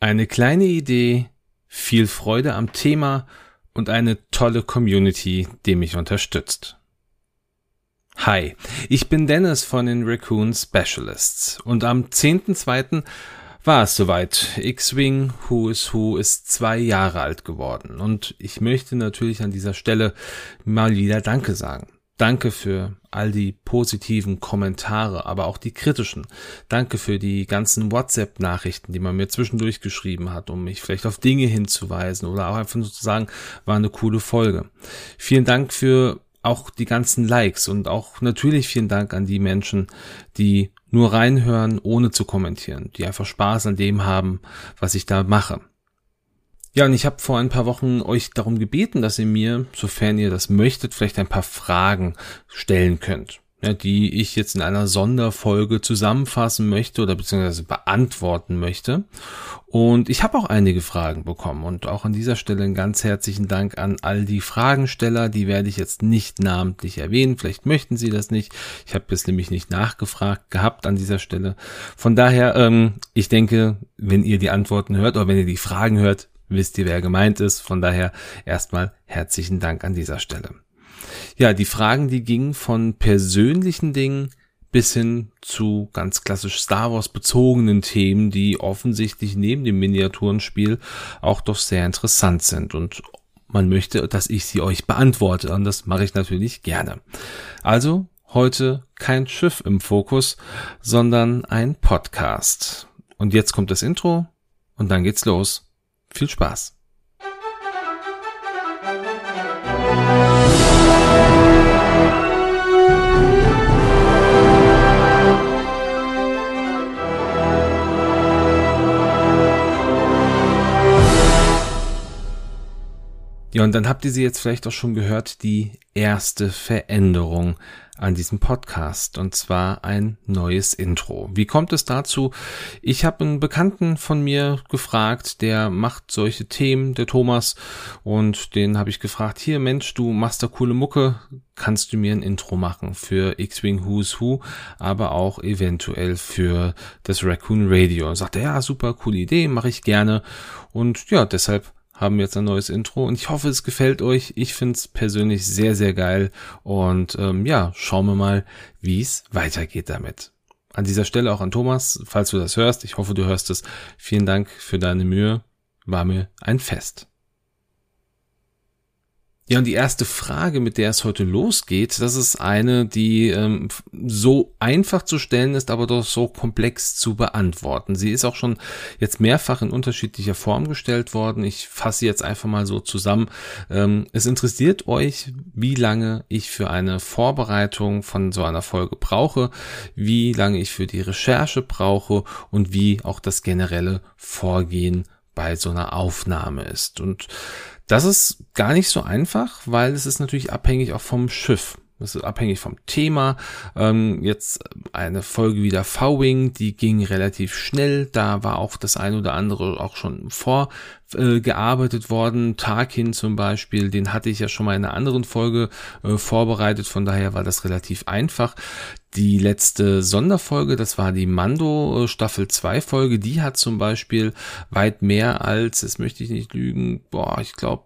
Eine kleine Idee, viel Freude am Thema und eine tolle Community, die mich unterstützt. Hi, ich bin Dennis von den Raccoon Specialists und am 10.2. war es soweit. X-Wing Who is Who ist zwei Jahre alt geworden und ich möchte natürlich an dieser Stelle mal wieder Danke sagen. Danke für all die positiven Kommentare, aber auch die kritischen. Danke für die ganzen WhatsApp-Nachrichten, die man mir zwischendurch geschrieben hat, um mich vielleicht auf Dinge hinzuweisen oder auch einfach nur zu sagen, war eine coole Folge. Vielen Dank für auch die ganzen Likes und auch natürlich vielen Dank an die Menschen, die nur reinhören, ohne zu kommentieren, die einfach Spaß an dem haben, was ich da mache. Ja, und ich habe vor ein paar Wochen euch darum gebeten, dass ihr mir, sofern ihr das möchtet, vielleicht ein paar Fragen stellen könnt ja, die ich jetzt in einer Sonderfolge zusammenfassen möchte oder beziehungsweise beantworten möchte. Und ich habe auch einige Fragen bekommen und auch an dieser Stelle einen ganz herzlichen Dank an all die Fragensteller. Die werde ich jetzt nicht namentlich erwähnen. Vielleicht möchten Sie das nicht. Ich habe jetzt nämlich nicht nachgefragt gehabt an dieser Stelle. Von daher, ähm, ich denke, wenn ihr die Antworten hört oder wenn ihr die Fragen hört, wisst ihr, wer gemeint ist. Von daher erstmal herzlichen Dank an dieser Stelle. Ja, die Fragen, die gingen von persönlichen Dingen bis hin zu ganz klassisch Star Wars bezogenen Themen, die offensichtlich neben dem Miniaturenspiel auch doch sehr interessant sind und man möchte, dass ich sie euch beantworte und das mache ich natürlich gerne. Also heute kein Schiff im Fokus, sondern ein Podcast. Und jetzt kommt das Intro und dann geht's los. Viel Spaß. Ja, und dann habt ihr sie jetzt vielleicht auch schon gehört, die erste Veränderung an diesem Podcast und zwar ein neues Intro. Wie kommt es dazu? Ich habe einen Bekannten von mir gefragt, der macht solche Themen, der Thomas, und den habe ich gefragt, hier Mensch, du machst da coole Mucke, kannst du mir ein Intro machen für X-Wing Who's Who, aber auch eventuell für das Raccoon Radio. Und sagte, ja, super, coole Idee, mache ich gerne. Und ja, deshalb haben jetzt ein neues Intro und ich hoffe, es gefällt euch. Ich finde es persönlich sehr, sehr geil und ähm, ja, schauen wir mal, wie es weitergeht damit. An dieser Stelle auch an Thomas, falls du das hörst, ich hoffe, du hörst es. Vielen Dank für deine Mühe, war mir ein Fest. Ja, und die erste Frage, mit der es heute losgeht, das ist eine, die ähm, so einfach zu stellen ist, aber doch so komplex zu beantworten. Sie ist auch schon jetzt mehrfach in unterschiedlicher Form gestellt worden. Ich fasse jetzt einfach mal so zusammen. Ähm, es interessiert euch, wie lange ich für eine Vorbereitung von so einer Folge brauche, wie lange ich für die Recherche brauche und wie auch das generelle Vorgehen bei so einer Aufnahme ist. Und das ist gar nicht so einfach, weil es ist natürlich abhängig auch vom Schiff. Das ist abhängig vom Thema. Ähm, jetzt eine Folge wie der V-Wing, die ging relativ schnell. Da war auch das ein oder andere auch schon vorgearbeitet äh, worden. Tarkin zum Beispiel, den hatte ich ja schon mal in einer anderen Folge äh, vorbereitet. Von daher war das relativ einfach. Die letzte Sonderfolge, das war die Mando äh, Staffel 2 Folge, die hat zum Beispiel weit mehr als, jetzt möchte ich nicht lügen, boah, ich glaube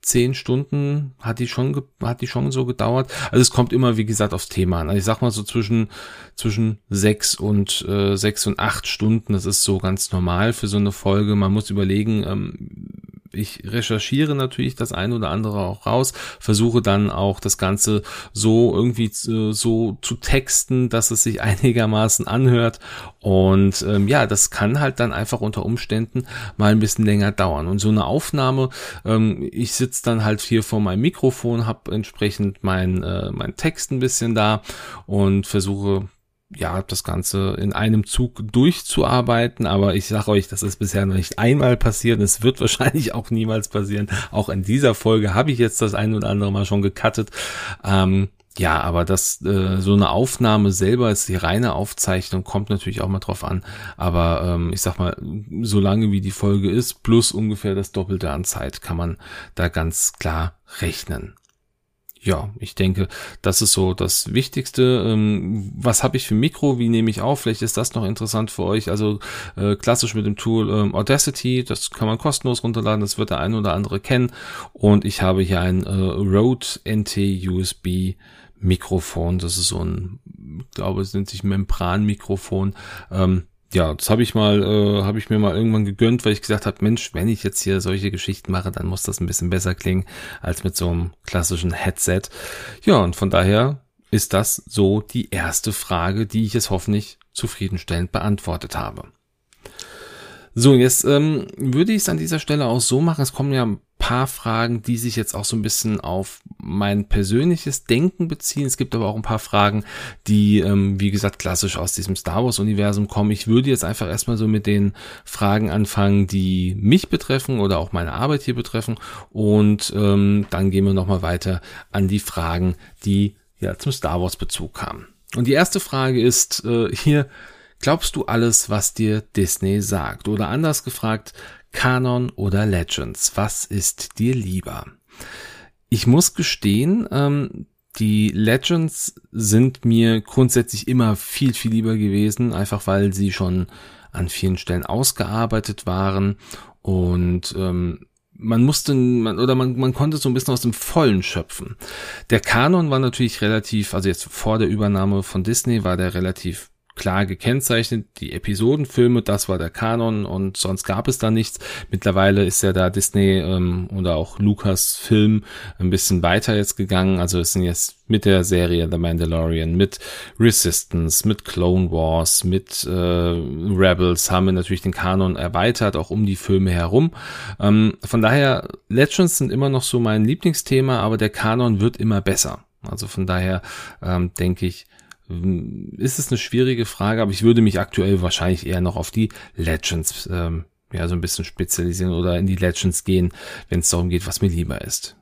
zehn Stunden hat die schon hat die schon so gedauert. Also es kommt immer wie gesagt aufs Thema an. Also ich sag mal so zwischen zwischen sechs und äh, sechs und acht Stunden. Das ist so ganz normal für so eine Folge. Man muss überlegen. Ähm, ich recherchiere natürlich das eine oder andere auch raus, versuche dann auch das Ganze so irgendwie zu, so zu texten, dass es sich einigermaßen anhört. Und ähm, ja, das kann halt dann einfach unter Umständen mal ein bisschen länger dauern. Und so eine Aufnahme, ähm, ich sitze dann halt hier vor meinem Mikrofon, habe entsprechend mein, äh, mein Text ein bisschen da und versuche ja, das Ganze in einem Zug durchzuarbeiten, aber ich sage euch, das ist bisher noch nicht einmal passiert, es wird wahrscheinlich auch niemals passieren. Auch in dieser Folge habe ich jetzt das ein oder andere Mal schon gecuttet. Ähm, ja, aber das äh, so eine Aufnahme selber ist die reine Aufzeichnung, kommt natürlich auch mal drauf an. Aber ähm, ich sag mal, so lange wie die Folge ist, plus ungefähr das Doppelte an Zeit, kann man da ganz klar rechnen. Ja, ich denke, das ist so das Wichtigste. Ähm, was habe ich für Mikro? Wie nehme ich auf? Vielleicht ist das noch interessant für euch. Also äh, klassisch mit dem Tool ähm, Audacity, das kann man kostenlos runterladen, das wird der eine oder andere kennen. Und ich habe hier ein äh, Rode NT USB Mikrofon. Das ist so ein, ich glaube, es nennt sich Membranmikrofon. Ähm, ja, das habe ich mal, äh, habe ich mir mal irgendwann gegönnt, weil ich gesagt habe, Mensch, wenn ich jetzt hier solche Geschichten mache, dann muss das ein bisschen besser klingen als mit so einem klassischen Headset. Ja, und von daher ist das so die erste Frage, die ich jetzt hoffentlich zufriedenstellend beantwortet habe. So, jetzt ähm, würde ich es an dieser Stelle auch so machen. Es kommen ja paar Fragen, die sich jetzt auch so ein bisschen auf mein persönliches Denken beziehen. Es gibt aber auch ein paar Fragen, die, ähm, wie gesagt, klassisch aus diesem Star Wars-Universum kommen. Ich würde jetzt einfach erstmal so mit den Fragen anfangen, die mich betreffen oder auch meine Arbeit hier betreffen. Und ähm, dann gehen wir nochmal weiter an die Fragen, die ja zum Star Wars-Bezug kamen. Und die erste Frage ist äh, hier, Glaubst du alles, was dir Disney sagt? Oder anders gefragt, Kanon oder Legends? Was ist dir lieber? Ich muss gestehen, ähm, die Legends sind mir grundsätzlich immer viel, viel lieber gewesen, einfach weil sie schon an vielen Stellen ausgearbeitet waren und ähm, man musste man, oder man, man konnte so ein bisschen aus dem Vollen schöpfen. Der Kanon war natürlich relativ, also jetzt vor der Übernahme von Disney war der relativ klar gekennzeichnet. Die Episodenfilme, das war der Kanon und sonst gab es da nichts. Mittlerweile ist ja da Disney ähm, oder auch Lucas Film ein bisschen weiter jetzt gegangen. Also es sind jetzt mit der Serie The Mandalorian, mit Resistance, mit Clone Wars, mit äh, Rebels haben wir natürlich den Kanon erweitert, auch um die Filme herum. Ähm, von daher, Legends sind immer noch so mein Lieblingsthema, aber der Kanon wird immer besser. Also von daher ähm, denke ich, ist es eine schwierige Frage, aber ich würde mich aktuell wahrscheinlich eher noch auf die Legends ähm, ja so ein bisschen spezialisieren oder in die Legends gehen, wenn es darum geht, was mir lieber ist.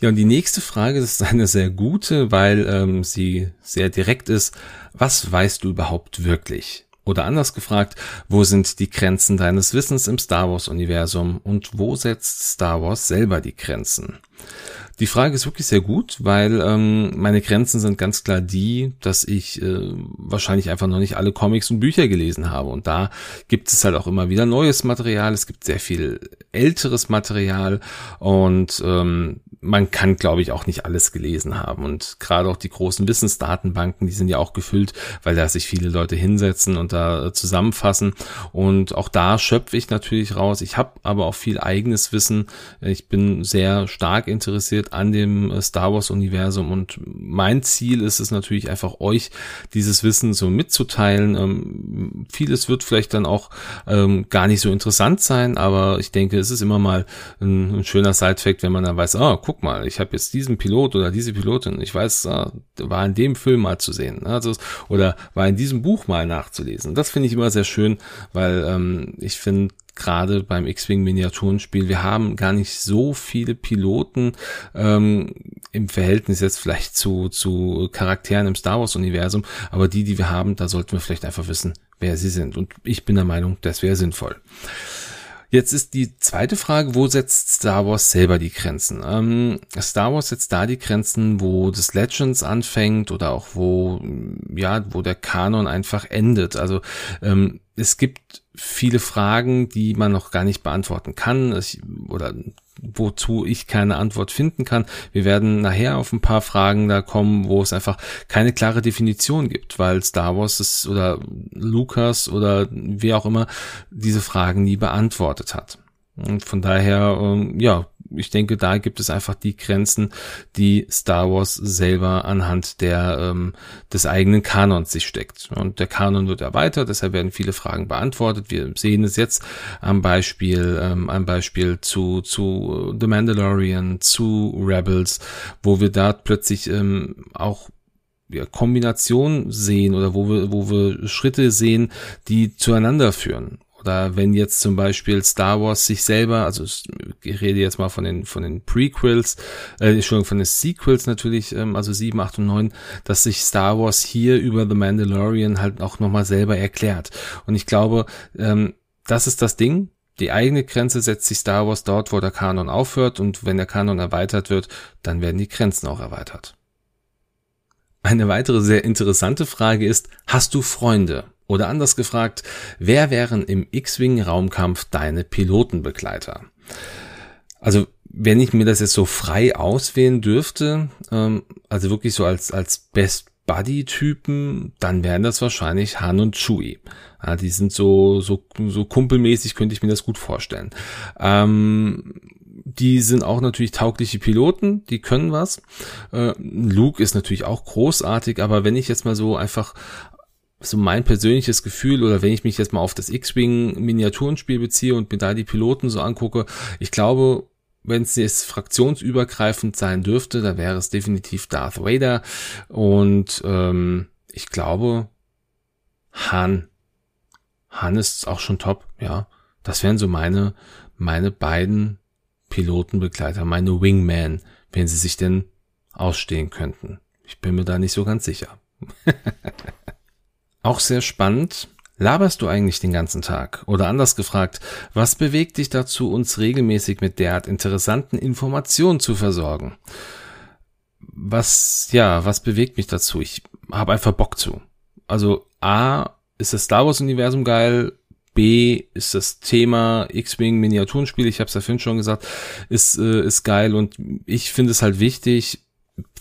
Ja, und die nächste Frage, ist eine sehr gute, weil ähm, sie sehr direkt ist. Was weißt du überhaupt wirklich? Oder anders gefragt, wo sind die Grenzen deines Wissens im Star Wars-Universum und wo setzt Star Wars selber die Grenzen? Die Frage ist wirklich sehr gut, weil ähm, meine Grenzen sind ganz klar die, dass ich äh, wahrscheinlich einfach noch nicht alle Comics und Bücher gelesen habe. Und da gibt es halt auch immer wieder neues Material. Es gibt sehr viel älteres Material und ähm, man kann, glaube ich, auch nicht alles gelesen haben. Und gerade auch die großen Wissensdatenbanken, die sind ja auch gefüllt, weil da sich viele Leute hinsetzen und da äh, zusammenfassen. Und auch da schöpfe ich natürlich raus. Ich habe aber auch viel eigenes Wissen. Ich bin sehr stark interessiert an dem äh, Star Wars-Universum und mein Ziel ist es natürlich einfach, euch dieses Wissen so mitzuteilen. Ähm, vieles wird vielleicht dann auch ähm, gar nicht so interessant sein, aber ich denke, es ist immer mal ein, ein schöner Side-Fact, wenn man dann weiß, ah, guck mal, ich habe jetzt diesen Pilot oder diese Pilotin, ich weiß, äh, war in dem Film mal zu sehen, ne? also, oder war in diesem Buch mal nachzulesen. Das finde ich immer sehr schön, weil ähm, ich finde, gerade beim X-Wing Miniaturenspiel, wir haben gar nicht so viele Piloten ähm, im Verhältnis jetzt vielleicht zu, zu Charakteren im Star Wars Universum, aber die, die wir haben, da sollten wir vielleicht einfach wissen, wer sie sind. Und ich bin der Meinung, das wäre sinnvoll. Jetzt ist die zweite Frage, wo setzt Star Wars selber die Grenzen? Ähm, Star Wars setzt da die Grenzen, wo das Legends anfängt oder auch wo, ja, wo der Kanon einfach endet. Also ähm, es gibt viele Fragen, die man noch gar nicht beantworten kann oder wozu ich keine Antwort finden kann. Wir werden nachher auf ein paar Fragen da kommen, wo es einfach keine klare Definition gibt, weil Star Wars ist oder Lucas oder wer auch immer diese Fragen nie beantwortet hat. Und von daher, ähm, ja, ich denke, da gibt es einfach die Grenzen, die Star Wars selber anhand der ähm, des eigenen Kanons sich steckt. Und der Kanon wird erweitert, deshalb werden viele Fragen beantwortet. Wir sehen es jetzt am Beispiel, ähm, am Beispiel zu zu The Mandalorian, zu Rebels, wo wir da plötzlich ähm, auch ja, Kombination sehen oder wo wir, wo wir Schritte sehen, die zueinander führen. Oder wenn jetzt zum Beispiel Star Wars sich selber, also ich rede jetzt mal von den, von den Prequels, äh, Entschuldigung, von den Sequels natürlich, ähm, also 7, 8 und 9, dass sich Star Wars hier über The Mandalorian halt auch nochmal selber erklärt. Und ich glaube, ähm, das ist das Ding, die eigene Grenze setzt sich Star Wars dort, wo der Kanon aufhört und wenn der Kanon erweitert wird, dann werden die Grenzen auch erweitert. Eine weitere sehr interessante Frage ist, hast du Freunde? Oder anders gefragt, wer wären im X-Wing-Raumkampf deine Pilotenbegleiter? Also, wenn ich mir das jetzt so frei auswählen dürfte, ähm, also wirklich so als, als Best Buddy-Typen, dann wären das wahrscheinlich Han und Chewie. Ja, die sind so, so, so kumpelmäßig, könnte ich mir das gut vorstellen. Ähm, die sind auch natürlich taugliche Piloten, die können was. Äh, Luke ist natürlich auch großartig, aber wenn ich jetzt mal so einfach so mein persönliches Gefühl oder wenn ich mich jetzt mal auf das X-Wing Miniaturenspiel beziehe und mir da die Piloten so angucke, ich glaube, wenn es jetzt fraktionsübergreifend sein dürfte, da wäre es definitiv Darth Vader und ähm, ich glaube Han. Han ist auch schon top, ja. Das wären so meine meine beiden Pilotenbegleiter, meine Wingman, wenn sie sich denn ausstehen könnten. Ich bin mir da nicht so ganz sicher. Auch sehr spannend. Laberst du eigentlich den ganzen Tag? Oder anders gefragt, was bewegt dich dazu, uns regelmäßig mit derart interessanten Informationen zu versorgen? Was, ja, was bewegt mich dazu? Ich habe einfach Bock zu. Also A, ist das Star Wars Universum geil, B ist das Thema X-Wing Miniaturenspiel, ich habe es ja vorhin schon gesagt, ist, äh, ist geil und ich finde es halt wichtig,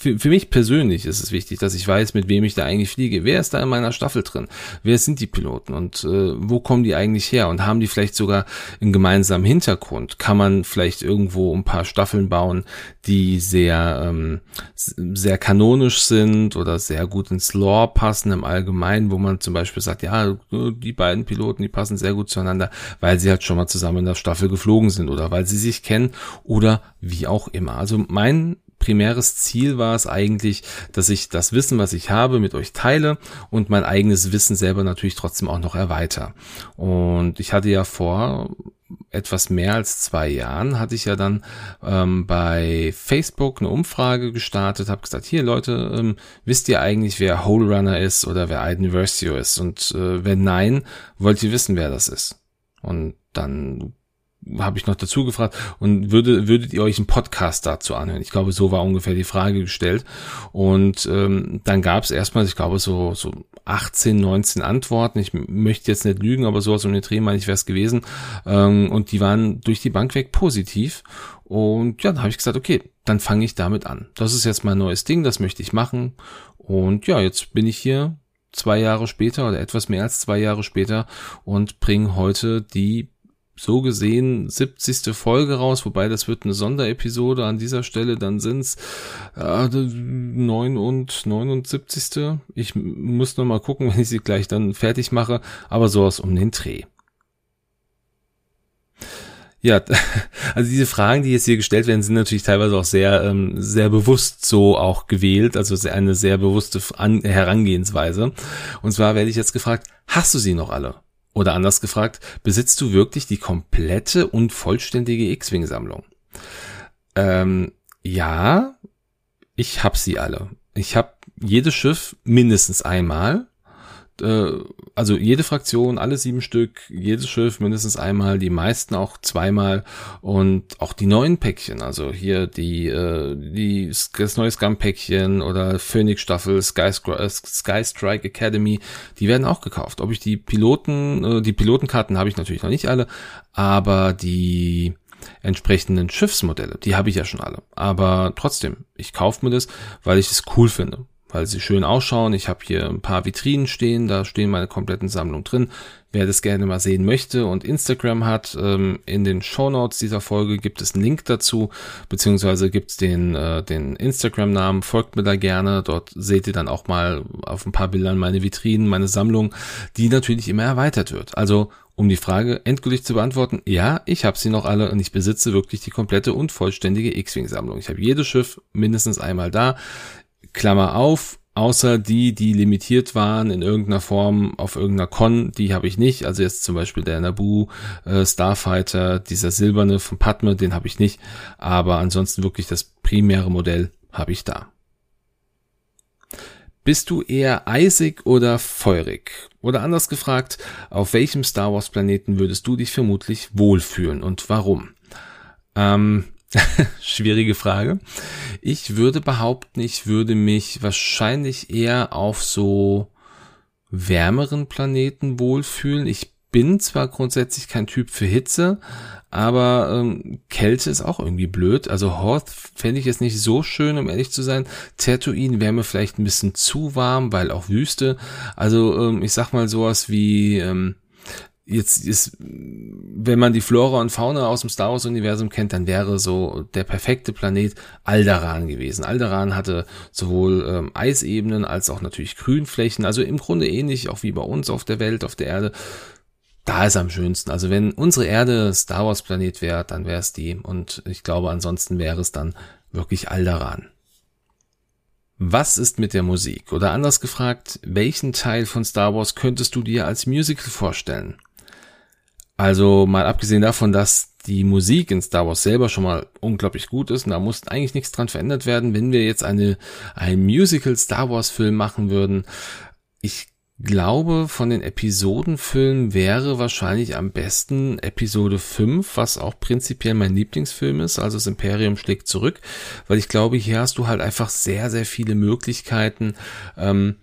für, für mich persönlich ist es wichtig, dass ich weiß, mit wem ich da eigentlich fliege. Wer ist da in meiner Staffel drin? Wer sind die Piloten und äh, wo kommen die eigentlich her? Und haben die vielleicht sogar einen gemeinsamen Hintergrund? Kann man vielleicht irgendwo ein paar Staffeln bauen, die sehr, ähm, sehr kanonisch sind oder sehr gut ins Lore passen im Allgemeinen, wo man zum Beispiel sagt, ja, die beiden Piloten, die passen sehr gut zueinander, weil sie halt schon mal zusammen in der Staffel geflogen sind oder weil sie sich kennen oder wie auch immer. Also mein primäres Ziel war es eigentlich, dass ich das Wissen, was ich habe, mit euch teile und mein eigenes Wissen selber natürlich trotzdem auch noch erweiter. Und ich hatte ja vor etwas mehr als zwei Jahren hatte ich ja dann ähm, bei Facebook eine Umfrage gestartet, habe gesagt, hier Leute, ähm, wisst ihr eigentlich, wer Hole Runner ist oder wer Aiden Versio ist? Und äh, wenn nein, wollt ihr wissen, wer das ist? Und dann habe ich noch dazu gefragt und würde, würdet ihr euch einen Podcast dazu anhören? Ich glaube, so war ungefähr die Frage gestellt. Und ähm, dann gab es erstmal, ich glaube, so, so 18, 19 Antworten. Ich möchte jetzt nicht lügen, aber sowas um den Dreh meine ich wäre es gewesen. Ähm, und die waren durch die Bank weg positiv. Und ja, dann habe ich gesagt, okay, dann fange ich damit an. Das ist jetzt mein neues Ding, das möchte ich machen. Und ja, jetzt bin ich hier zwei Jahre später oder etwas mehr als zwei Jahre später und bringe heute die so gesehen 70. Folge raus, wobei das wird eine Sonderepisode an dieser Stelle, dann sind's äh, 9 und 79. Ich muss noch mal gucken, wenn ich sie gleich dann fertig mache, aber sowas um den Dreh. Ja, also diese Fragen, die jetzt hier gestellt werden, sind natürlich teilweise auch sehr, ähm, sehr bewusst so auch gewählt, also eine sehr bewusste Herangehensweise. Und zwar werde ich jetzt gefragt, hast du sie noch alle? Oder anders gefragt, besitzt du wirklich die komplette und vollständige X-Wing-Sammlung? Ähm, ja, ich hab sie alle. Ich habe jedes Schiff mindestens einmal äh, also jede Fraktion, alle sieben Stück, jedes Schiff mindestens einmal, die meisten auch zweimal und auch die neuen Päckchen, also hier die, äh, die das neue Scum-Päckchen oder Phoenix-Staffel, Sky, äh, Sky Strike Academy, die werden auch gekauft. Ob ich die Piloten, äh, die Pilotenkarten habe ich natürlich noch nicht alle, aber die entsprechenden Schiffsmodelle, die habe ich ja schon alle. Aber trotzdem, ich kaufe mir das, weil ich es cool finde weil sie schön ausschauen. Ich habe hier ein paar Vitrinen stehen, da stehen meine kompletten Sammlungen drin. Wer das gerne mal sehen möchte und Instagram hat, ähm, in den Show Notes dieser Folge gibt es einen Link dazu, beziehungsweise gibt es den, äh, den Instagram-Namen, folgt mir da gerne. Dort seht ihr dann auch mal auf ein paar Bildern meine Vitrinen, meine Sammlung, die natürlich immer erweitert wird. Also um die Frage endgültig zu beantworten, ja, ich habe sie noch alle und ich besitze wirklich die komplette und vollständige X-Wing-Sammlung. Ich habe jedes Schiff mindestens einmal da. Klammer auf, außer die, die limitiert waren in irgendeiner Form auf irgendeiner Con, die habe ich nicht. Also jetzt zum Beispiel der Naboo äh, Starfighter, dieser silberne von Padme, den habe ich nicht. Aber ansonsten wirklich das primäre Modell habe ich da. Bist du eher eisig oder feurig? Oder anders gefragt, auf welchem Star Wars Planeten würdest du dich vermutlich wohlfühlen und warum? Ähm, schwierige Frage. Ich würde behaupten, ich würde mich wahrscheinlich eher auf so wärmeren Planeten wohlfühlen. Ich bin zwar grundsätzlich kein Typ für Hitze, aber ähm, Kälte ist auch irgendwie blöd. Also Hoth fände ich jetzt nicht so schön, um ehrlich zu sein. Tatooine wäre mir vielleicht ein bisschen zu warm, weil auch Wüste. Also ähm, ich sag mal sowas wie ähm, jetzt ist, wenn man die Flora und Fauna aus dem Star Wars Universum kennt, dann wäre so der perfekte Planet Alderaan gewesen. Alderaan hatte sowohl ähm, Eisebenen als auch natürlich Grünflächen, also im Grunde ähnlich auch wie bei uns auf der Welt, auf der Erde da ist am schönsten. Also wenn unsere Erde Star Wars Planet wäre, dann wäre es die. Und ich glaube, ansonsten wäre es dann wirklich Alderan. Was ist mit der Musik? Oder anders gefragt, welchen Teil von Star Wars könntest du dir als Musical vorstellen? Also mal abgesehen davon, dass die Musik in Star Wars selber schon mal unglaublich gut ist und da muss eigentlich nichts dran verändert werden, wenn wir jetzt eine, ein Musical Star Wars Film machen würden. Ich glaube, von den Episodenfilmen wäre wahrscheinlich am besten Episode 5, was auch prinzipiell mein Lieblingsfilm ist, also das Imperium schlägt zurück, weil ich glaube, hier hast du halt einfach sehr, sehr viele Möglichkeiten, ähm,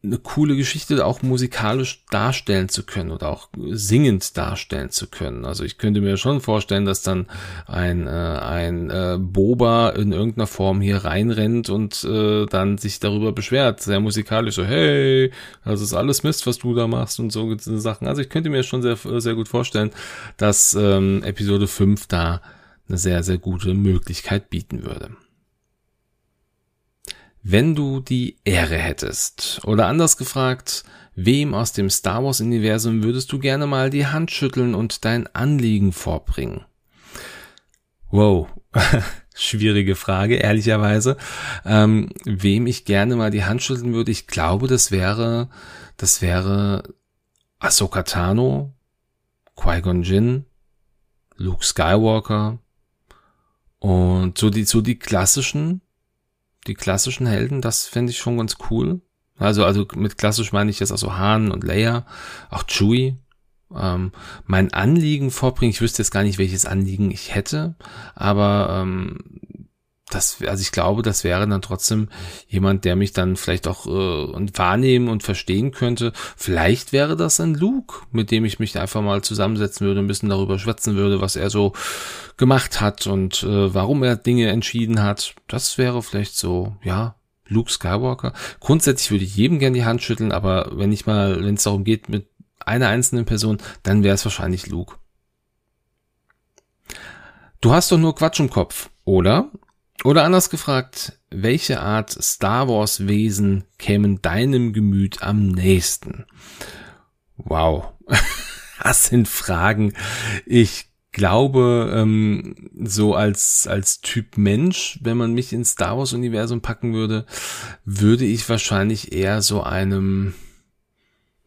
eine coole Geschichte auch musikalisch darstellen zu können oder auch singend darstellen zu können. Also ich könnte mir schon vorstellen, dass dann ein, äh, ein äh, Boba in irgendeiner Form hier reinrennt und äh, dann sich darüber beschwert, sehr musikalisch so, hey, das ist alles Mist, was du da machst und so Sachen. Also ich könnte mir schon sehr, sehr gut vorstellen, dass ähm, Episode 5 da eine sehr, sehr gute Möglichkeit bieten würde wenn du die Ehre hättest? Oder anders gefragt, wem aus dem Star Wars Universum würdest du gerne mal die Hand schütteln und dein Anliegen vorbringen? Wow, schwierige Frage, ehrlicherweise. Ähm, wem ich gerne mal die Hand schütteln würde, ich glaube, das wäre, das wäre Ahsoka Tano, Qui-Gon Jinn, Luke Skywalker und so die, so die klassischen, die klassischen Helden, das fände ich schon ganz cool. Also, also mit klassisch meine ich jetzt also Han und Leia, auch Chewie. Ähm, mein Anliegen vorbringen, ich wüsste jetzt gar nicht, welches Anliegen ich hätte, aber ähm, das, also ich glaube, das wäre dann trotzdem jemand, der mich dann vielleicht auch äh, wahrnehmen und verstehen könnte. Vielleicht wäre das ein Luke, mit dem ich mich einfach mal zusammensetzen würde, ein bisschen darüber schwätzen würde, was er so gemacht hat und äh, warum er Dinge entschieden hat. Das wäre vielleicht so, ja, Luke Skywalker. Grundsätzlich würde ich jedem gern die Hand schütteln, aber wenn ich mal, wenn es darum geht mit einer einzelnen Person, dann wäre es wahrscheinlich Luke. Du hast doch nur Quatsch im Kopf, oder? Oder anders gefragt, welche Art Star Wars Wesen kämen deinem Gemüt am nächsten? Wow. Das sind Fragen. Ich glaube, ähm, so als, als Typ Mensch, wenn man mich ins Star Wars Universum packen würde, würde ich wahrscheinlich eher so einem,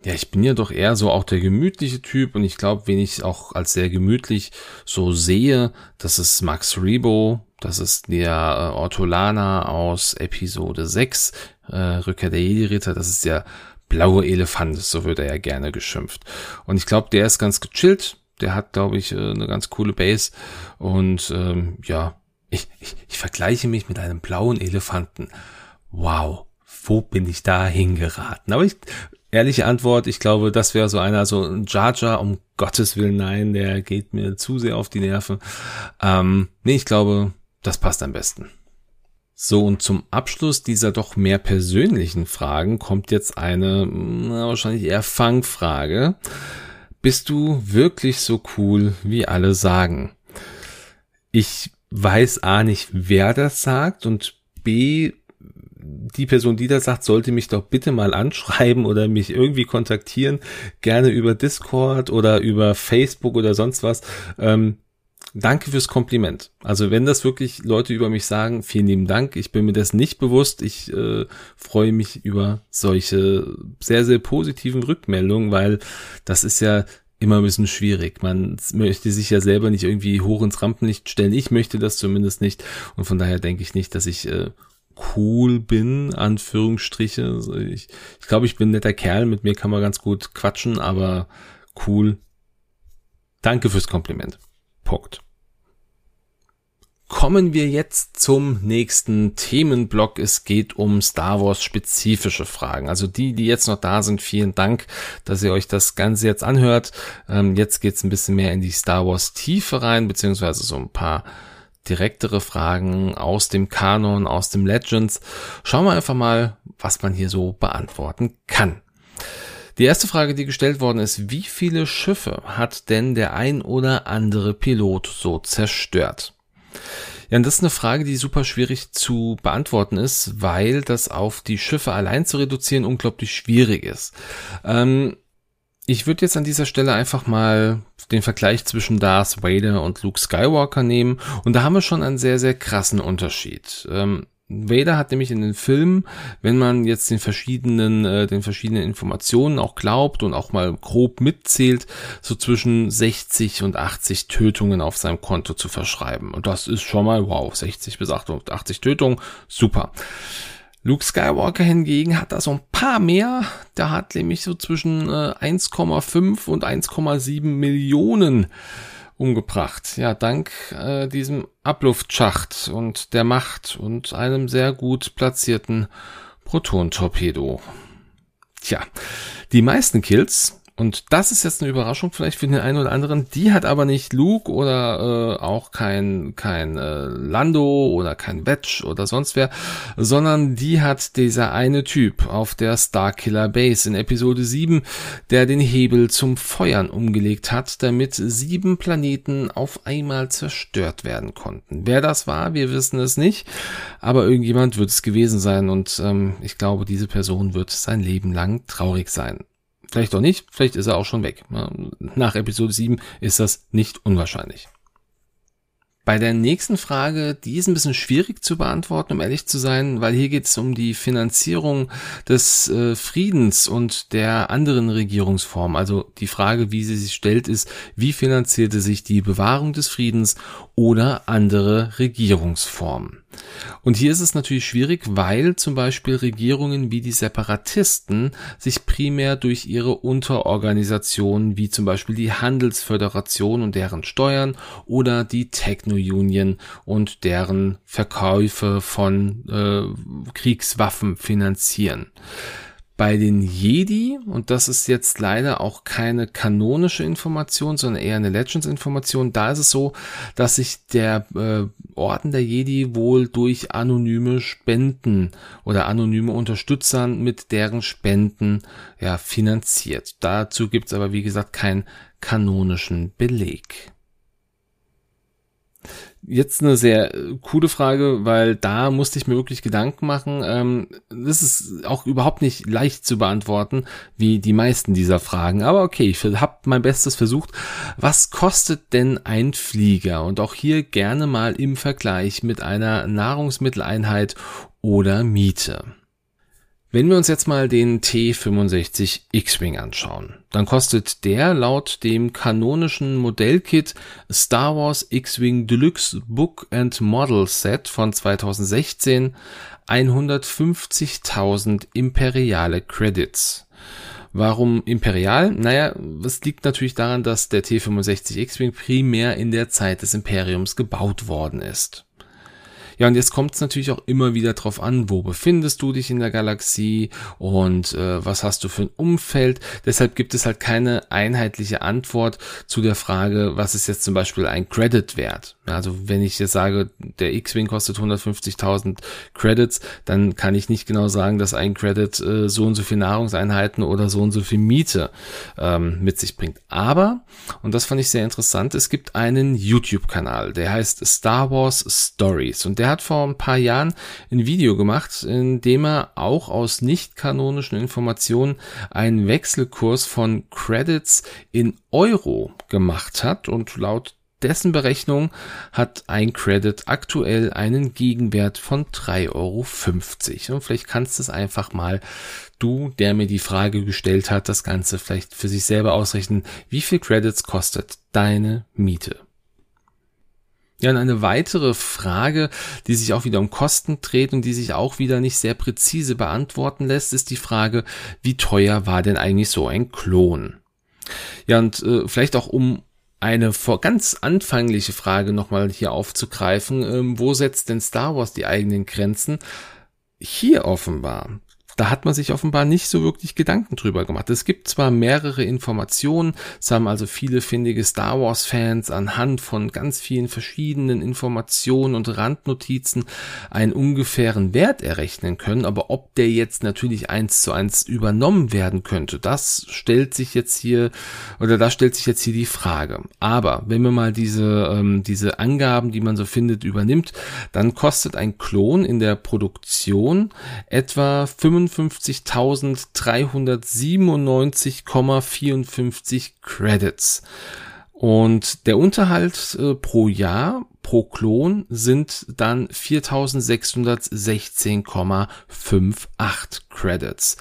ja, ich bin ja doch eher so auch der gemütliche Typ und ich glaube, wen ich auch als sehr gemütlich so sehe, das ist Max Rebo, das ist der äh, Ortolana aus Episode 6, äh, Rückkehr der Jedi-Ritter. Das ist der blaue Elefant, so wird er ja gerne geschimpft. Und ich glaube, der ist ganz gechillt. Der hat, glaube ich, äh, eine ganz coole Base. Und ähm, ja, ich, ich, ich vergleiche mich mit einem blauen Elefanten. Wow, wo bin ich da hingeraten? Aber ich, ehrliche Antwort, ich glaube, das wäre so einer, so ein Jar Jar, um Gottes Willen, nein, der geht mir zu sehr auf die Nerven. Ähm, nee, ich glaube, das passt am besten. So, und zum Abschluss dieser doch mehr persönlichen Fragen kommt jetzt eine na, wahrscheinlich eher Fangfrage. Bist du wirklich so cool, wie alle sagen? Ich weiß A nicht, wer das sagt und B, die Person, die das sagt, sollte mich doch bitte mal anschreiben oder mich irgendwie kontaktieren, gerne über Discord oder über Facebook oder sonst was. Ähm, danke fürs Kompliment. Also wenn das wirklich Leute über mich sagen, vielen lieben Dank. Ich bin mir das nicht bewusst. Ich äh, freue mich über solche sehr, sehr positiven Rückmeldungen, weil das ist ja immer ein bisschen schwierig. Man möchte sich ja selber nicht irgendwie hoch ins Rampenlicht stellen. Ich möchte das zumindest nicht. Und von daher denke ich nicht, dass ich äh, cool bin, Anführungsstriche. Also ich, ich glaube, ich bin ein netter Kerl, mit mir kann man ganz gut quatschen, aber cool. Danke fürs Kompliment. Punkt. Kommen wir jetzt zum nächsten Themenblock. Es geht um Star Wars spezifische Fragen. Also die, die jetzt noch da sind, vielen Dank, dass ihr euch das Ganze jetzt anhört. Ähm, jetzt geht's ein bisschen mehr in die Star Wars Tiefe rein, beziehungsweise so ein paar direktere Fragen aus dem Kanon, aus dem Legends. Schauen wir einfach mal, was man hier so beantworten kann. Die erste Frage, die gestellt worden ist, wie viele Schiffe hat denn der ein oder andere Pilot so zerstört? Ja, und das ist eine Frage, die super schwierig zu beantworten ist, weil das auf die Schiffe allein zu reduzieren unglaublich schwierig ist. Ähm, ich würde jetzt an dieser Stelle einfach mal den Vergleich zwischen Darth Vader und Luke Skywalker nehmen und da haben wir schon einen sehr, sehr krassen Unterschied. Ähm, Vader hat nämlich in den Filmen, wenn man jetzt den verschiedenen, äh, den verschiedenen Informationen auch glaubt und auch mal grob mitzählt, so zwischen 60 und 80 Tötungen auf seinem Konto zu verschreiben. Und das ist schon mal, wow, 60 bis 88 Tötungen, super. Luke Skywalker hingegen hat da so ein paar mehr. Der hat nämlich so zwischen äh, 1,5 und 1,7 Millionen umgebracht. Ja, dank äh, diesem Abluftschacht und der Macht und einem sehr gut platzierten Proton-Torpedo. Tja, die meisten Kills und das ist jetzt eine Überraschung vielleicht für den einen oder anderen. Die hat aber nicht Luke oder äh, auch kein kein äh, Lando oder kein Wedge oder sonst wer, sondern die hat dieser eine Typ auf der Starkiller Base in Episode 7, der den Hebel zum Feuern umgelegt hat, damit sieben Planeten auf einmal zerstört werden konnten. Wer das war, wir wissen es nicht, aber irgendjemand wird es gewesen sein und ähm, ich glaube, diese Person wird sein Leben lang traurig sein. Vielleicht auch nicht, vielleicht ist er auch schon weg. Nach Episode 7 ist das nicht unwahrscheinlich. Bei der nächsten Frage, die ist ein bisschen schwierig zu beantworten, um ehrlich zu sein, weil hier geht es um die Finanzierung des äh, Friedens und der anderen Regierungsformen. Also die Frage, wie sie sich stellt, ist, wie finanzierte sich die Bewahrung des Friedens oder andere Regierungsformen? Und hier ist es natürlich schwierig, weil zum Beispiel Regierungen wie die Separatisten sich primär durch ihre Unterorganisationen wie zum Beispiel die Handelsföderation und deren Steuern oder die Techno-Union und deren Verkäufe von äh, Kriegswaffen finanzieren. Bei den Jedi, und das ist jetzt leider auch keine kanonische Information, sondern eher eine Legends-Information, da ist es so, dass sich der äh, Orden der Jedi wohl durch anonyme Spenden oder anonyme Unterstützern mit deren Spenden ja, finanziert. Dazu gibt's aber, wie gesagt, keinen kanonischen Beleg jetzt eine sehr äh, coole Frage, weil da musste ich mir wirklich Gedanken machen. Ähm, das ist auch überhaupt nicht leicht zu beantworten, wie die meisten dieser Fragen. Aber okay, ich habe mein Bestes versucht. Was kostet denn ein Flieger? Und auch hier gerne mal im Vergleich mit einer Nahrungsmitteleinheit oder Miete. Wenn wir uns jetzt mal den T65 X-Wing anschauen, dann kostet der laut dem kanonischen Modellkit Star Wars X-Wing Deluxe Book and Model Set von 2016 150.000 imperiale Credits. Warum imperial? Naja, es liegt natürlich daran, dass der T65 X-Wing primär in der Zeit des Imperiums gebaut worden ist. Ja, und jetzt kommt es natürlich auch immer wieder drauf an, wo befindest du dich in der Galaxie und äh, was hast du für ein Umfeld. Deshalb gibt es halt keine einheitliche Antwort zu der Frage, was ist jetzt zum Beispiel ein Credit wert. Also wenn ich jetzt sage, der X-Wing kostet 150.000 Credits, dann kann ich nicht genau sagen, dass ein Credit äh, so und so viel Nahrungseinheiten oder so und so viel Miete ähm, mit sich bringt. Aber, und das fand ich sehr interessant, es gibt einen YouTube-Kanal, der heißt Star Wars Stories und der hat vor ein paar Jahren ein Video gemacht, in dem er auch aus nicht kanonischen Informationen einen Wechselkurs von Credits in Euro gemacht hat und laut dessen Berechnung hat ein Credit aktuell einen Gegenwert von 3,50 Euro. Und vielleicht kannst du es einfach mal, du, der mir die Frage gestellt hat, das Ganze vielleicht für sich selber ausrechnen, wie viel Credits kostet deine Miete? Ja, und eine weitere Frage, die sich auch wieder um Kosten dreht und die sich auch wieder nicht sehr präzise beantworten lässt, ist die Frage, wie teuer war denn eigentlich so ein Klon? Ja, und äh, vielleicht auch um eine vor ganz anfängliche Frage nochmal hier aufzugreifen, ähm, wo setzt denn Star Wars die eigenen Grenzen? Hier offenbar da hat man sich offenbar nicht so wirklich Gedanken drüber gemacht. Es gibt zwar mehrere Informationen, es haben also viele findige Star Wars Fans anhand von ganz vielen verschiedenen Informationen und Randnotizen einen ungefähren Wert errechnen können, aber ob der jetzt natürlich eins zu eins übernommen werden könnte, das stellt sich jetzt hier, oder da stellt sich jetzt hier die Frage. Aber wenn man mal diese, ähm, diese Angaben, die man so findet, übernimmt, dann kostet ein Klon in der Produktion etwa 55 57.397,54 Credits. Und der Unterhalt äh, pro Jahr, pro Klon sind dann 4616,58 Credits.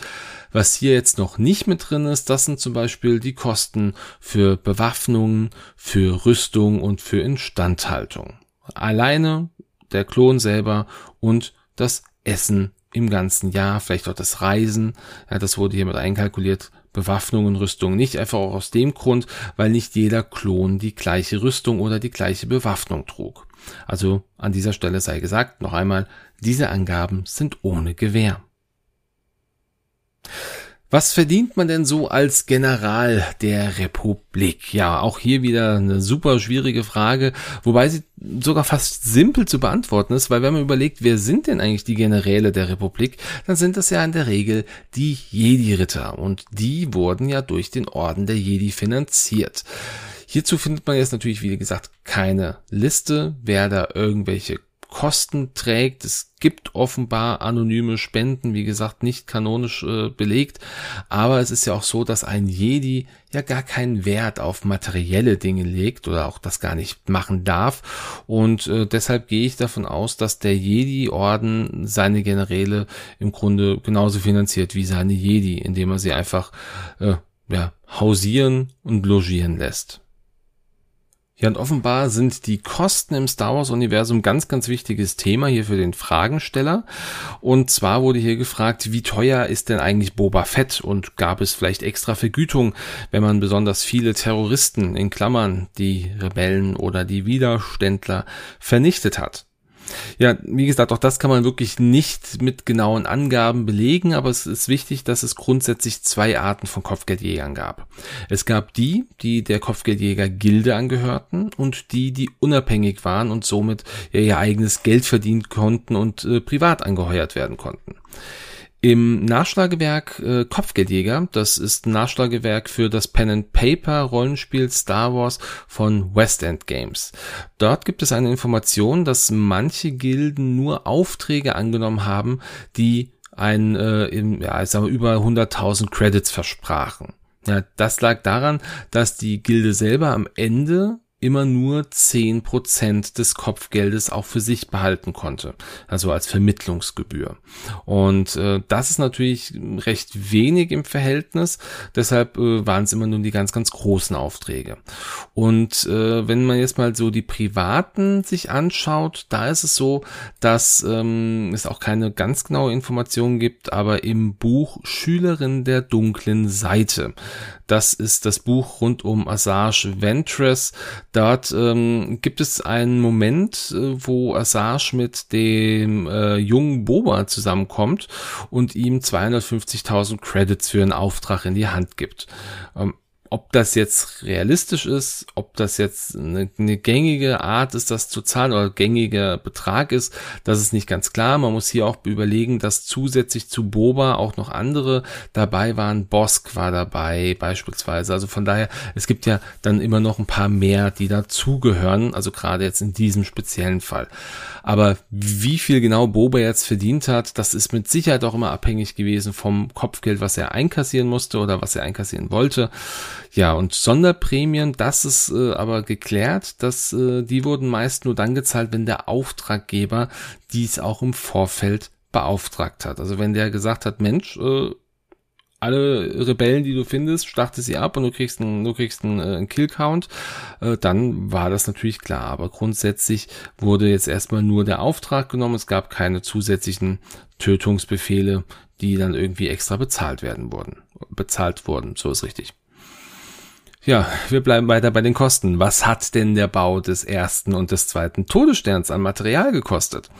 Was hier jetzt noch nicht mit drin ist, das sind zum Beispiel die Kosten für Bewaffnung, für Rüstung und für Instandhaltung. Alleine der Klon selber und das Essen im ganzen Jahr, vielleicht auch das Reisen, ja, das wurde hier mit einkalkuliert, Bewaffnung und Rüstung nicht, einfach auch aus dem Grund, weil nicht jeder Klon die gleiche Rüstung oder die gleiche Bewaffnung trug. Also an dieser Stelle sei gesagt, noch einmal, diese Angaben sind ohne Gewähr. Was verdient man denn so als General der Republik? Ja, auch hier wieder eine super schwierige Frage, wobei sie sogar fast simpel zu beantworten ist, weil wenn man überlegt, wer sind denn eigentlich die Generäle der Republik, dann sind das ja in der Regel die Jedi-Ritter und die wurden ja durch den Orden der Jedi finanziert. Hierzu findet man jetzt natürlich, wie gesagt, keine Liste, wer da irgendwelche Kosten trägt. Es gibt offenbar anonyme Spenden, wie gesagt, nicht kanonisch äh, belegt. Aber es ist ja auch so, dass ein Jedi ja gar keinen Wert auf materielle Dinge legt oder auch das gar nicht machen darf. Und äh, deshalb gehe ich davon aus, dass der Jedi-Orden seine Generäle im Grunde genauso finanziert wie seine Jedi, indem er sie einfach äh, ja, hausieren und logieren lässt. Ja, und offenbar sind die Kosten im Star Wars-Universum ganz, ganz wichtiges Thema hier für den Fragensteller. Und zwar wurde hier gefragt, wie teuer ist denn eigentlich Boba Fett und gab es vielleicht extra Vergütung, wenn man besonders viele Terroristen in Klammern, die Rebellen oder die Widerständler vernichtet hat. Ja, wie gesagt, auch das kann man wirklich nicht mit genauen Angaben belegen, aber es ist wichtig, dass es grundsätzlich zwei Arten von Kopfgeldjägern gab. Es gab die, die der Kopfgeldjäger-Gilde angehörten und die, die unabhängig waren und somit ihr eigenes Geld verdienen konnten und äh, privat angeheuert werden konnten. Im Nachschlagewerk äh, Kopfgeldjäger, das ist ein Nachschlagewerk für das Pen and Paper Rollenspiel Star Wars von West End Games. Dort gibt es eine Information, dass manche Gilden nur Aufträge angenommen haben, die ein äh, im, ja, ich sag mal, über 100.000 Credits versprachen. Ja, das lag daran, dass die Gilde selber am Ende immer nur zehn Prozent des Kopfgeldes auch für sich behalten konnte, also als Vermittlungsgebühr. Und äh, das ist natürlich recht wenig im Verhältnis, deshalb äh, waren es immer nur die ganz, ganz großen Aufträge. Und äh, wenn man jetzt mal so die privaten sich anschaut, da ist es so, dass ähm, es auch keine ganz genaue Information gibt, aber im Buch Schülerin der dunklen Seite, das ist das Buch rund um Assange Ventress, Dort ähm, gibt es einen Moment, äh, wo Assange mit dem äh, jungen Boba zusammenkommt und ihm 250.000 Credits für einen Auftrag in die Hand gibt. Ähm, ob das jetzt realistisch ist, ob das jetzt eine, eine, gängige Art ist, das zu zahlen oder gängiger Betrag ist, das ist nicht ganz klar. Man muss hier auch überlegen, dass zusätzlich zu Boba auch noch andere dabei waren. Bosk war dabei beispielsweise. Also von daher, es gibt ja dann immer noch ein paar mehr, die dazugehören. Also gerade jetzt in diesem speziellen Fall. Aber wie viel genau Boba jetzt verdient hat, das ist mit Sicherheit auch immer abhängig gewesen vom Kopfgeld, was er einkassieren musste oder was er einkassieren wollte. Ja, und Sonderprämien, das ist äh, aber geklärt, dass äh, die wurden meist nur dann gezahlt, wenn der Auftraggeber dies auch im Vorfeld beauftragt hat. Also wenn der gesagt hat, Mensch, äh, alle Rebellen, die du findest, schlachte sie ab und du kriegst einen, du kriegst einen, äh, einen Killcount, äh, dann war das natürlich klar. Aber grundsätzlich wurde jetzt erstmal nur der Auftrag genommen. Es gab keine zusätzlichen Tötungsbefehle, die dann irgendwie extra bezahlt werden wurden. Bezahlt wurden, so ist richtig. Ja, wir bleiben weiter bei den Kosten. Was hat denn der Bau des ersten und des zweiten Todessterns an Material gekostet?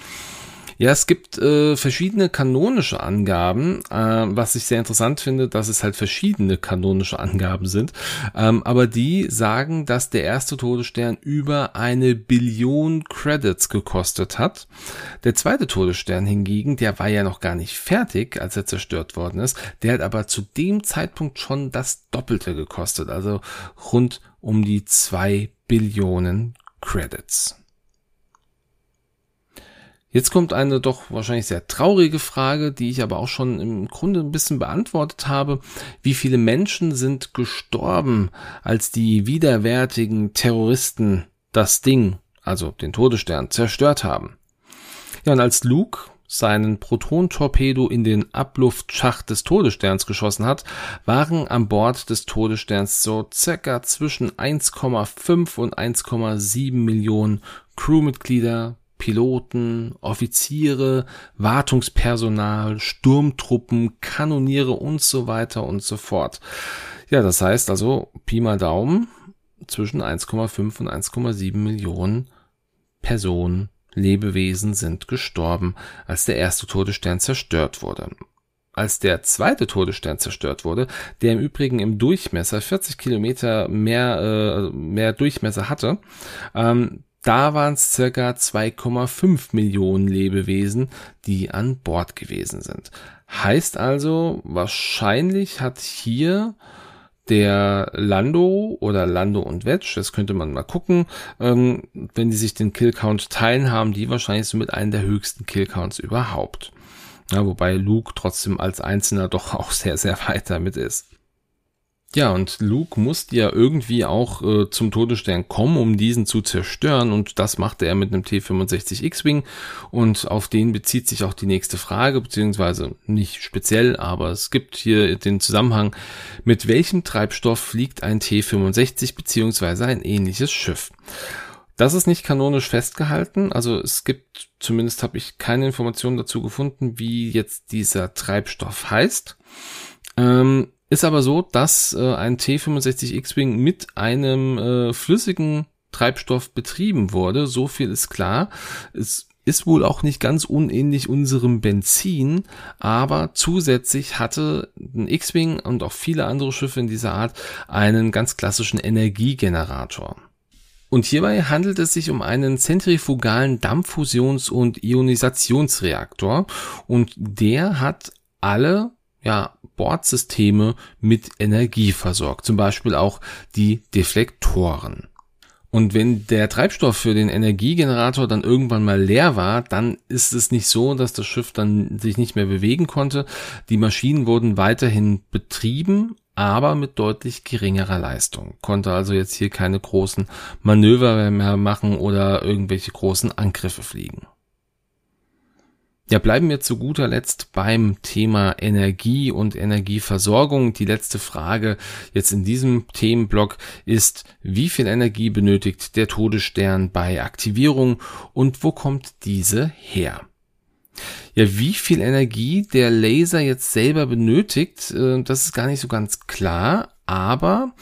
Ja, es gibt äh, verschiedene kanonische Angaben, äh, was ich sehr interessant finde, dass es halt verschiedene kanonische Angaben sind. Ähm, aber die sagen, dass der erste Todesstern über eine Billion Credits gekostet hat. Der zweite Todesstern hingegen, der war ja noch gar nicht fertig, als er zerstört worden ist. Der hat aber zu dem Zeitpunkt schon das Doppelte gekostet, also rund um die zwei Billionen Credits. Jetzt kommt eine doch wahrscheinlich sehr traurige Frage, die ich aber auch schon im Grunde ein bisschen beantwortet habe. Wie viele Menschen sind gestorben, als die widerwärtigen Terroristen das Ding, also den Todesstern, zerstört haben? Ja, und als Luke seinen Proton-Torpedo in den Abluftschacht des Todessterns geschossen hat, waren an Bord des Todessterns so circa zwischen 1,5 und 1,7 Millionen Crewmitglieder, Piloten, Offiziere, Wartungspersonal, Sturmtruppen, Kanoniere und so weiter und so fort. Ja, das heißt also Pi mal Daumen zwischen 1,5 und 1,7 Millionen Personen, Lebewesen sind gestorben, als der erste Todesstern zerstört wurde. Als der zweite Todesstern zerstört wurde, der im Übrigen im Durchmesser 40 Kilometer mehr, äh, mehr Durchmesser hatte, ähm, da waren es circa 2,5 Millionen Lebewesen, die an Bord gewesen sind. Heißt also, wahrscheinlich hat hier der Lando oder Lando und Wedge, das könnte man mal gucken, ähm, wenn die sich den Killcount teilen, haben die wahrscheinlich so mit einem der höchsten Killcounts überhaupt. Ja, wobei Luke trotzdem als Einzelner doch auch sehr, sehr weit damit ist. Ja, und Luke musste ja irgendwie auch äh, zum Todesstern kommen, um diesen zu zerstören. Und das machte er mit einem T-65 X-Wing. Und auf den bezieht sich auch die nächste Frage, beziehungsweise nicht speziell, aber es gibt hier den Zusammenhang, mit welchem Treibstoff fliegt ein T-65 beziehungsweise ein ähnliches Schiff. Das ist nicht kanonisch festgehalten. Also es gibt, zumindest habe ich keine Informationen dazu gefunden, wie jetzt dieser Treibstoff heißt. Ähm, ist aber so, dass äh, ein T65 X-Wing mit einem äh, flüssigen Treibstoff betrieben wurde. So viel ist klar. Es ist wohl auch nicht ganz unähnlich unserem Benzin, aber zusätzlich hatte ein X-Wing und auch viele andere Schiffe in dieser Art einen ganz klassischen Energiegenerator. Und hierbei handelt es sich um einen zentrifugalen Dampffusions- und Ionisationsreaktor und der hat alle ja, Bordsysteme mit Energie versorgt, zum Beispiel auch die Deflektoren. Und wenn der Treibstoff für den Energiegenerator dann irgendwann mal leer war, dann ist es nicht so, dass das Schiff dann sich nicht mehr bewegen konnte. Die Maschinen wurden weiterhin betrieben, aber mit deutlich geringerer Leistung. Konnte also jetzt hier keine großen Manöver mehr machen oder irgendwelche großen Angriffe fliegen. Ja, bleiben wir zu guter Letzt beim Thema Energie und Energieversorgung. Die letzte Frage jetzt in diesem Themenblock ist, wie viel Energie benötigt der Todesstern bei Aktivierung und wo kommt diese her? Ja, wie viel Energie der Laser jetzt selber benötigt, äh, das ist gar nicht so ganz klar, aber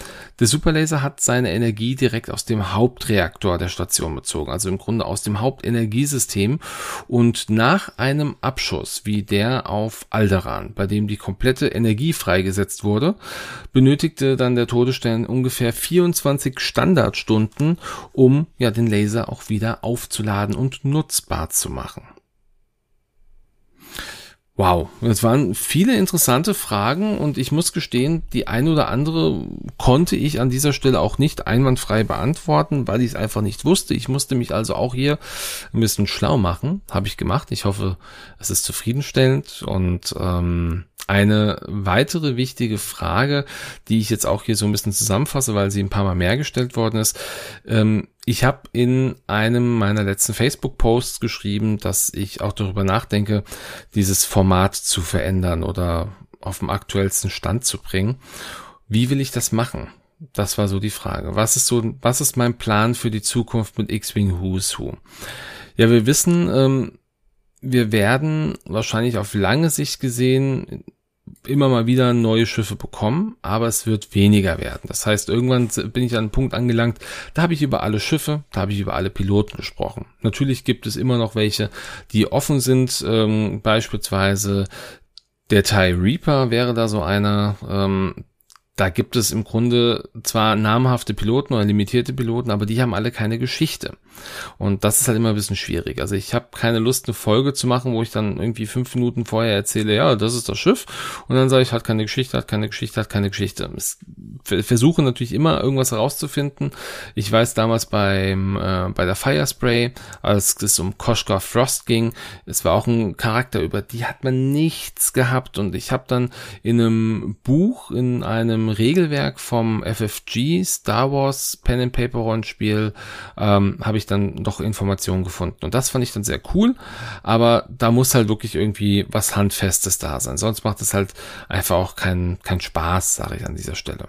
der Superlaser hat seine Energie direkt aus dem Hauptreaktor der Station bezogen, also im Grunde aus dem Hauptenergiesystem und nach einem Abschuss wie der auf Alderan, bei dem die komplette Energie freigesetzt wurde, benötigte dann der Todesstern ungefähr 24 Standardstunden, um ja den Laser auch wieder aufzuladen und nutzbar zu machen. Wow, es waren viele interessante Fragen und ich muss gestehen, die eine oder andere konnte ich an dieser Stelle auch nicht einwandfrei beantworten, weil ich es einfach nicht wusste. Ich musste mich also auch hier ein bisschen schlau machen, habe ich gemacht. Ich hoffe, es ist zufriedenstellend und ähm, eine weitere wichtige Frage, die ich jetzt auch hier so ein bisschen zusammenfasse, weil sie ein paar Mal mehr gestellt worden ist. Ähm, ich habe in einem meiner letzten Facebook-Posts geschrieben, dass ich auch darüber nachdenke, dieses Format zu verändern oder auf dem aktuellsten Stand zu bringen. Wie will ich das machen? Das war so die Frage. Was ist so, was ist mein Plan für die Zukunft mit X-Wing Who's Who? Ja, wir wissen, ähm, wir werden wahrscheinlich auf lange Sicht gesehen immer mal wieder neue Schiffe bekommen, aber es wird weniger werden. Das heißt, irgendwann bin ich an einem Punkt angelangt, da habe ich über alle Schiffe, da habe ich über alle Piloten gesprochen. Natürlich gibt es immer noch welche, die offen sind, ähm, beispielsweise der TIE Reaper wäre da so einer, ähm, da gibt es im Grunde zwar namhafte Piloten oder limitierte Piloten, aber die haben alle keine Geschichte. Und das ist halt immer ein bisschen schwierig. Also ich habe keine Lust, eine Folge zu machen, wo ich dann irgendwie fünf Minuten vorher erzähle, ja, das ist das Schiff. Und dann sage ich, hat keine Geschichte, hat keine Geschichte, hat keine Geschichte. Ich versuche natürlich immer irgendwas herauszufinden. Ich weiß damals beim äh, bei der Firespray, als es um Koshka Frost ging, es war auch ein Charakter, über die hat man nichts gehabt. Und ich habe dann in einem Buch, in einem Regelwerk vom FFG, Star Wars Pen and Paper Rollenspiel, ähm, habe ich dann doch Informationen gefunden. Und das fand ich dann sehr cool, aber da muss halt wirklich irgendwie was Handfestes da sein. Sonst macht es halt einfach auch keinen kein Spaß, sage ich an dieser Stelle.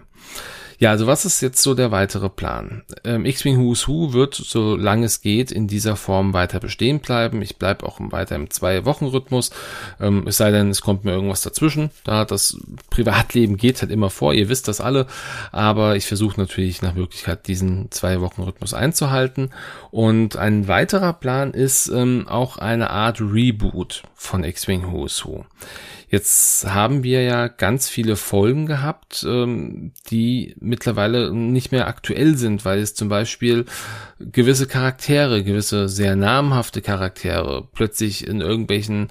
Ja, also was ist jetzt so der weitere Plan? Ähm, X-Wing Who's Who wird, solange es geht, in dieser Form weiter bestehen bleiben. Ich bleibe auch weiter im Zwei-Wochen-Rhythmus. Ähm, es sei denn, es kommt mir irgendwas dazwischen. Da das Privatleben geht halt immer vor, ihr wisst das alle. Aber ich versuche natürlich nach Möglichkeit, diesen Zwei-Wochen-Rhythmus einzuhalten. Und ein weiterer Plan ist ähm, auch eine Art Reboot von X-Wing Who's Who. Jetzt haben wir ja ganz viele Folgen gehabt, ähm, die mittlerweile nicht mehr aktuell sind, weil es zum Beispiel gewisse Charaktere, gewisse sehr namhafte Charaktere plötzlich in irgendwelchen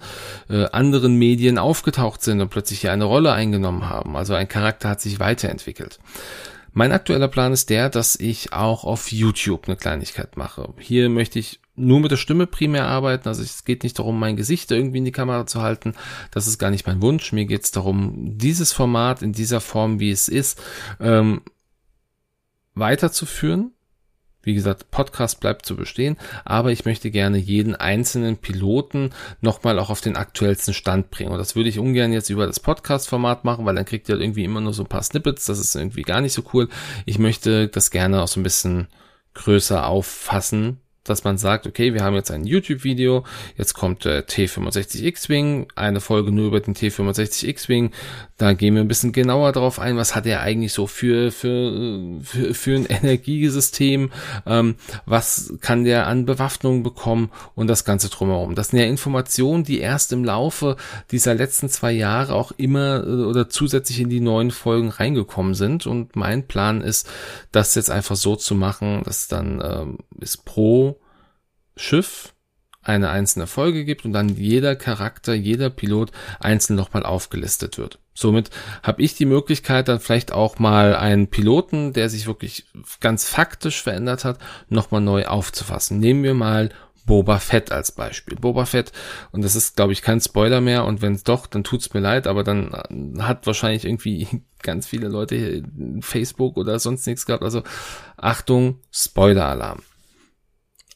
äh, anderen Medien aufgetaucht sind und plötzlich hier eine Rolle eingenommen haben. Also ein Charakter hat sich weiterentwickelt. Mein aktueller Plan ist der, dass ich auch auf YouTube eine Kleinigkeit mache. Hier möchte ich nur mit der Stimme primär arbeiten. Also es geht nicht darum, mein Gesicht irgendwie in die Kamera zu halten. Das ist gar nicht mein Wunsch. Mir geht es darum, dieses Format in dieser Form, wie es ist, ähm, weiterzuführen. Wie gesagt, Podcast bleibt zu bestehen, aber ich möchte gerne jeden einzelnen Piloten nochmal auch auf den aktuellsten Stand bringen. Und das würde ich ungern jetzt über das Podcast-Format machen, weil dann kriegt ihr irgendwie immer nur so ein paar Snippets. Das ist irgendwie gar nicht so cool. Ich möchte das gerne auch so ein bisschen größer auffassen, dass man sagt, okay, wir haben jetzt ein YouTube-Video, jetzt kommt der T65 X-Wing, eine Folge nur über den T65 X-Wing, da gehen wir ein bisschen genauer drauf ein, was hat er eigentlich so für, für, für, für ein Energiesystem, ähm, was kann der an Bewaffnung bekommen und das Ganze drumherum. Das sind ja Informationen, die erst im Laufe dieser letzten zwei Jahre auch immer äh, oder zusätzlich in die neuen Folgen reingekommen sind und mein Plan ist, das jetzt einfach so zu machen, dass dann ähm, ist pro Schiff eine einzelne Folge gibt und dann jeder Charakter, jeder Pilot einzeln nochmal aufgelistet wird. Somit habe ich die Möglichkeit, dann vielleicht auch mal einen Piloten, der sich wirklich ganz faktisch verändert hat, nochmal neu aufzufassen. Nehmen wir mal Boba Fett als Beispiel. Boba Fett, und das ist, glaube ich, kein Spoiler mehr, und wenn es doch, dann tut's mir leid, aber dann hat wahrscheinlich irgendwie ganz viele Leute Facebook oder sonst nichts gehabt. Also Achtung, Spoiler-Alarm.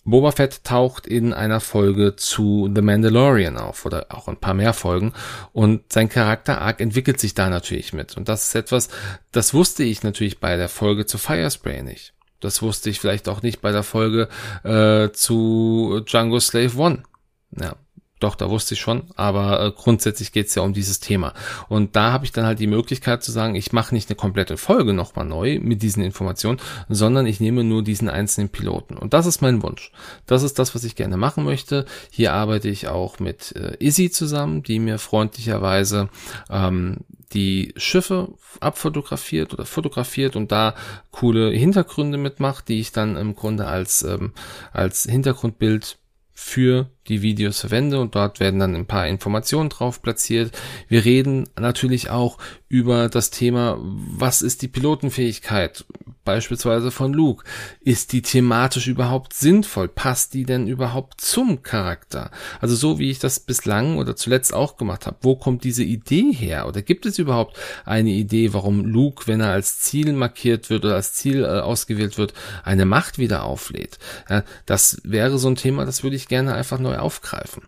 Boba Fett taucht in einer Folge zu The Mandalorian auf oder auch ein paar mehr Folgen und sein Charakter Arc entwickelt sich da natürlich mit. Und das ist etwas, das wusste ich natürlich bei der Folge zu Firespray nicht. Das wusste ich vielleicht auch nicht bei der Folge äh, zu Django Slave One. Ja, doch, da wusste ich schon, aber äh, grundsätzlich geht es ja um dieses Thema. Und da habe ich dann halt die Möglichkeit zu sagen, ich mache nicht eine komplette Folge nochmal neu mit diesen Informationen, sondern ich nehme nur diesen einzelnen Piloten. Und das ist mein Wunsch. Das ist das, was ich gerne machen möchte. Hier arbeite ich auch mit äh, Izzy zusammen, die mir freundlicherweise ähm, die Schiffe abfotografiert oder fotografiert und da coole Hintergründe mitmacht, die ich dann im Grunde als, ähm, als Hintergrundbild für die Videos verwende und dort werden dann ein paar Informationen drauf platziert. Wir reden natürlich auch über das Thema, was ist die Pilotenfähigkeit? beispielsweise von Luke. Ist die thematisch überhaupt sinnvoll? Passt die denn überhaupt zum Charakter? Also so wie ich das bislang oder zuletzt auch gemacht habe. Wo kommt diese Idee her? Oder gibt es überhaupt eine Idee, warum Luke, wenn er als Ziel markiert wird oder als Ziel äh, ausgewählt wird, eine Macht wieder auflädt? Ja, das wäre so ein Thema, das würde ich gerne einfach neu aufgreifen.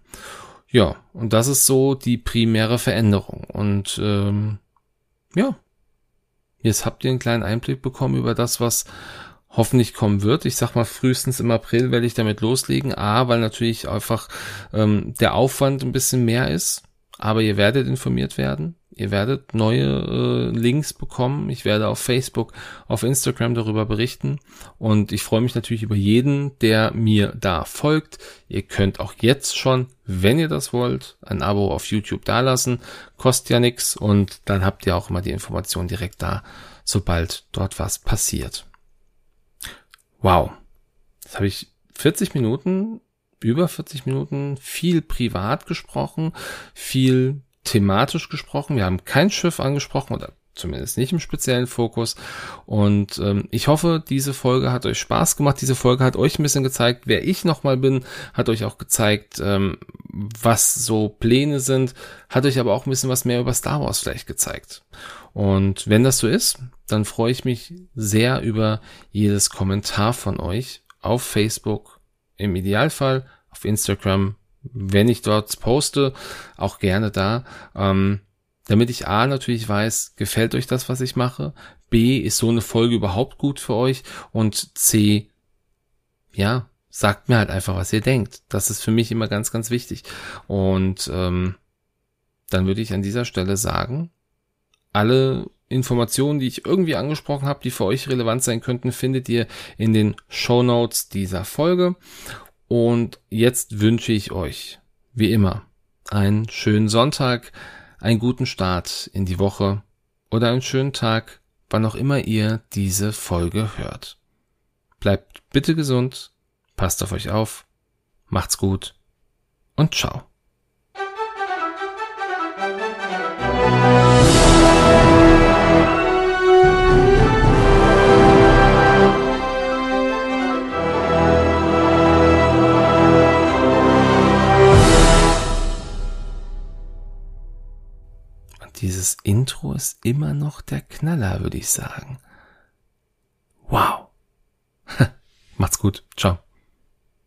Ja, und das ist so die primäre Veränderung. Und ähm, ja, jetzt habt ihr einen kleinen Einblick bekommen über das, was hoffentlich kommen wird. Ich sag mal, frühestens im April werde ich damit loslegen. A, weil natürlich einfach ähm, der Aufwand ein bisschen mehr ist. Aber ihr werdet informiert werden. Ihr werdet neue äh, Links bekommen. Ich werde auf Facebook, auf Instagram darüber berichten. Und ich freue mich natürlich über jeden, der mir da folgt. Ihr könnt auch jetzt schon, wenn ihr das wollt, ein Abo auf YouTube dalassen. Kostet ja nichts. Und dann habt ihr auch immer die Information direkt da, sobald dort was passiert. Wow. Jetzt habe ich 40 Minuten, über 40 Minuten viel privat gesprochen, viel thematisch gesprochen. Wir haben kein Schiff angesprochen oder zumindest nicht im speziellen Fokus. Und ähm, ich hoffe, diese Folge hat euch Spaß gemacht. Diese Folge hat euch ein bisschen gezeigt, wer ich nochmal bin, hat euch auch gezeigt, ähm, was so Pläne sind, hat euch aber auch ein bisschen was mehr über Star Wars vielleicht gezeigt. Und wenn das so ist, dann freue ich mich sehr über jedes Kommentar von euch auf Facebook, im Idealfall auf Instagram, wenn ich dort poste, auch gerne da, ähm, damit ich A natürlich weiß, gefällt euch das, was ich mache, B, ist so eine Folge überhaupt gut für euch und C, ja, sagt mir halt einfach, was ihr denkt. Das ist für mich immer ganz, ganz wichtig. Und ähm, dann würde ich an dieser Stelle sagen, alle Informationen, die ich irgendwie angesprochen habe, die für euch relevant sein könnten, findet ihr in den Show Notes dieser Folge. Und jetzt wünsche ich euch, wie immer, einen schönen Sonntag, einen guten Start in die Woche oder einen schönen Tag, wann auch immer ihr diese Folge hört. Bleibt bitte gesund, passt auf euch auf, macht's gut und ciao. Dieses Intro ist immer noch der Knaller, würde ich sagen. Wow. Macht's gut. Ciao.